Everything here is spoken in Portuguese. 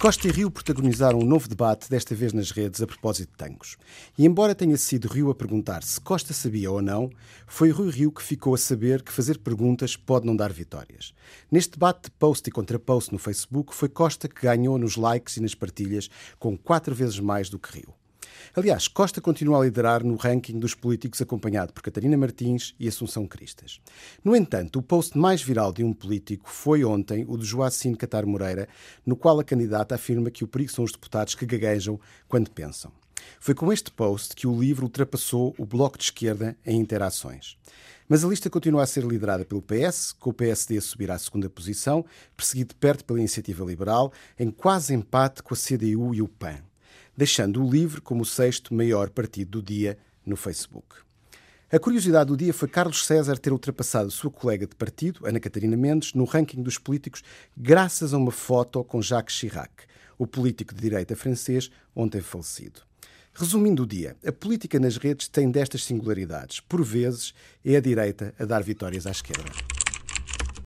Costa e Rio protagonizaram um novo debate, desta vez nas redes, a propósito de tangos. E embora tenha sido Rio a perguntar se Costa sabia ou não, foi Rui Rio que ficou a saber que fazer perguntas pode não dar vitórias. Neste debate de post e contra-post no Facebook, foi Costa que ganhou nos likes e nas partilhas, com quatro vezes mais do que Rio. Aliás, Costa continua a liderar no ranking dos políticos, acompanhado por Catarina Martins e Assunção Cristas. No entanto, o post mais viral de um político foi ontem o de Joacine Catar Moreira, no qual a candidata afirma que o perigo são os deputados que gaguejam quando pensam. Foi com este post que o livro ultrapassou o Bloco de Esquerda em interações. Mas a lista continua a ser liderada pelo PS, com o PSD a subir à segunda posição, perseguido de perto pela Iniciativa Liberal, em quase empate com a CDU e o PAN deixando o LIVRE como o sexto maior partido do dia no Facebook. A curiosidade do dia foi Carlos César ter ultrapassado sua colega de partido, Ana Catarina Mendes, no ranking dos políticos, graças a uma foto com Jacques Chirac, o político de direita francês, ontem falecido. Resumindo o dia, a política nas redes tem destas singularidades. Por vezes, é a direita a dar vitórias à esquerda.